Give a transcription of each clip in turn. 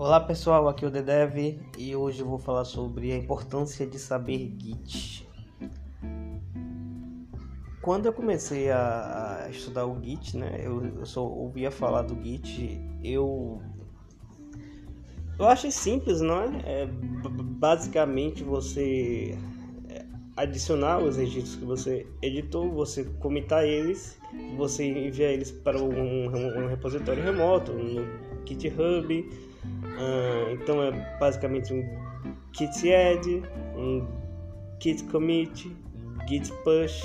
Olá pessoal, aqui é o Dedev e hoje eu vou falar sobre a importância de saber Git. Quando eu comecei a, estudar o Git, né, eu, só ouvia falar do Git, eu eu achei simples, não é? é basicamente você adicionar os registros que você editou, você comitar eles, você enviar eles para um, um repositório remoto no GitHub Uh, então é basicamente um git add, um git commit, git push.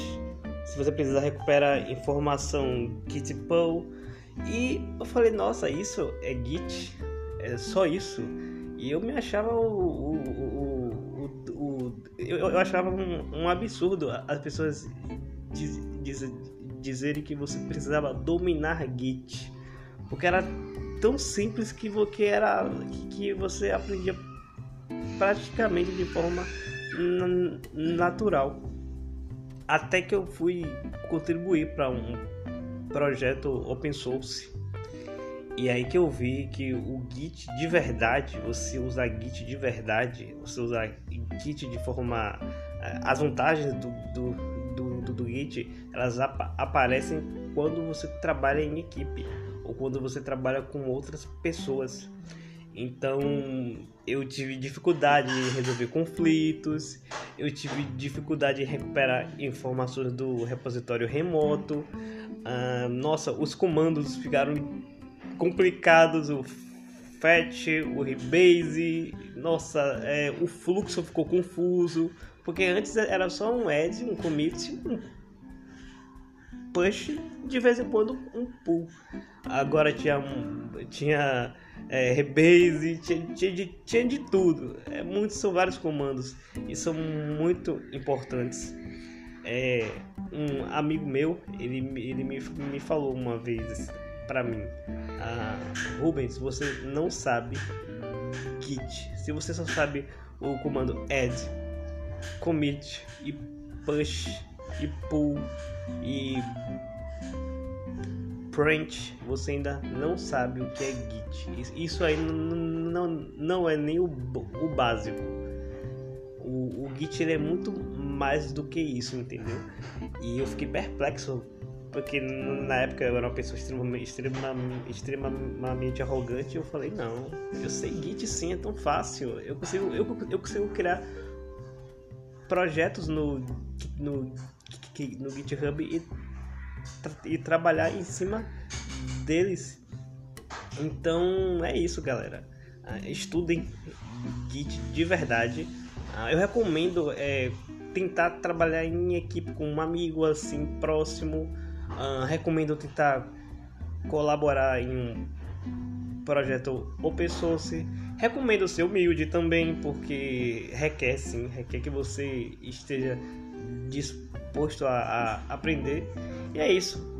Se você precisar recuperar informação, git pull. E eu falei, nossa, isso é git? É só isso? E eu me achava o, o, o, o eu, eu, achava um, um, absurdo as pessoas diz, diz, dizerem que você precisava dominar Git, porque era tão simples que, era que você aprendia praticamente de forma natural. Até que eu fui contribuir para um projeto open source. E aí que eu vi que o Git de verdade, você usar Git de verdade, você usar Git de forma. Eh, as vantagens do, do, do, do, do Git, elas ap aparecem quando você trabalha em equipe ou quando você trabalha com outras pessoas. Então eu tive dificuldade em resolver conflitos, eu tive dificuldade em recuperar informações do repositório remoto. Ah, nossa, os comandos ficaram complicados, o fetch, o rebase, nossa, é, o fluxo ficou confuso, porque antes era só um add, um commit, um push, de vez em quando um pull. Agora tinha, tinha é, rebase, tinha, tinha, de, tinha de tudo. É, muitos, são vários comandos e são muito importantes. É, um amigo meu, ele, ele me, me falou uma vez para mim, ah, Rubens, você não sabe Git. Se você só sabe o comando add, commit e push e pull e print, você ainda não sabe o que é Git. Isso aí não, não é nem o, o básico. O, o Git ele é muito mais do que isso, entendeu? E eu fiquei perplexo porque na época eu era uma pessoa extremamente, extremamente, extremamente arrogante e eu falei, não, eu sei Git sim, é tão fácil. Eu consigo, eu, eu consigo criar projetos no, no no GitHub e, e trabalhar em cima deles. Então é isso, galera. Ah, estudem Git de verdade. Ah, eu recomendo é, tentar trabalhar em equipe com um amigo assim próximo. Uh, recomendo tentar colaborar em um projeto open source. Recomendo ser humilde também, porque requer sim, requer que você esteja disposto a, a aprender. E é isso.